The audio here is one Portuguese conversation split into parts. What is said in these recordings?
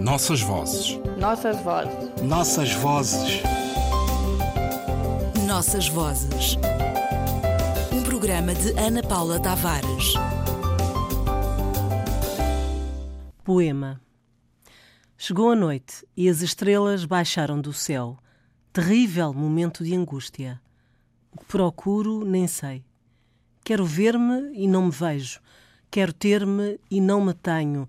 Nossas vozes. Nossas vozes. Nossas vozes. Nossas vozes. Um programa de Ana Paula Tavares. Poema. Chegou a noite e as estrelas baixaram do céu. Terrível momento de angústia. O que procuro, nem sei. Quero ver-me e não me vejo. Quero ter-me e não me tenho.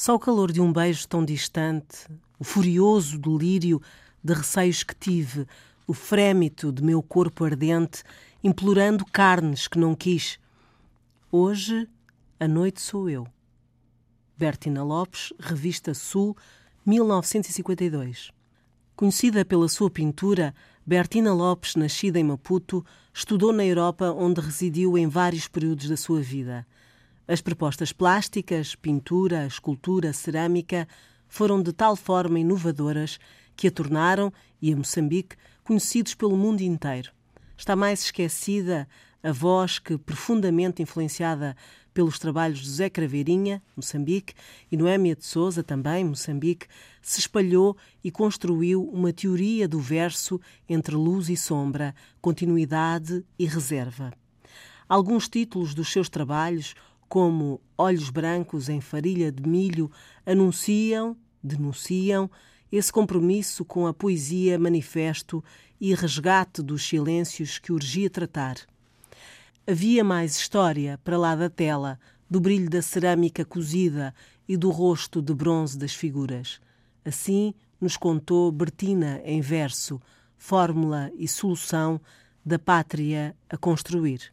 Só o calor de um beijo tão distante, o furioso delírio de receios que tive, o frémito de meu corpo ardente, implorando carnes que não quis. Hoje, a noite sou eu. Bertina Lopes, Revista Sul, 1952. Conhecida pela sua pintura, Bertina Lopes, nascida em Maputo, estudou na Europa, onde residiu em vários períodos da sua vida. As propostas plásticas, pintura, escultura, cerâmica foram de tal forma inovadoras que a tornaram, e a Moçambique, conhecidos pelo mundo inteiro. Está mais esquecida a voz que, profundamente influenciada pelos trabalhos de José Craveirinha, Moçambique, e Noémia de Souza, também Moçambique, se espalhou e construiu uma teoria do verso entre luz e sombra, continuidade e reserva. Alguns títulos dos seus trabalhos, como Olhos Brancos em Farilha de Milho, anunciam, denunciam, esse compromisso com a poesia manifesto e resgate dos silêncios que urgia tratar. Havia mais história para lá da tela, do brilho da cerâmica cozida e do rosto de bronze das figuras. Assim nos contou Bertina em verso, fórmula e solução da pátria a construir.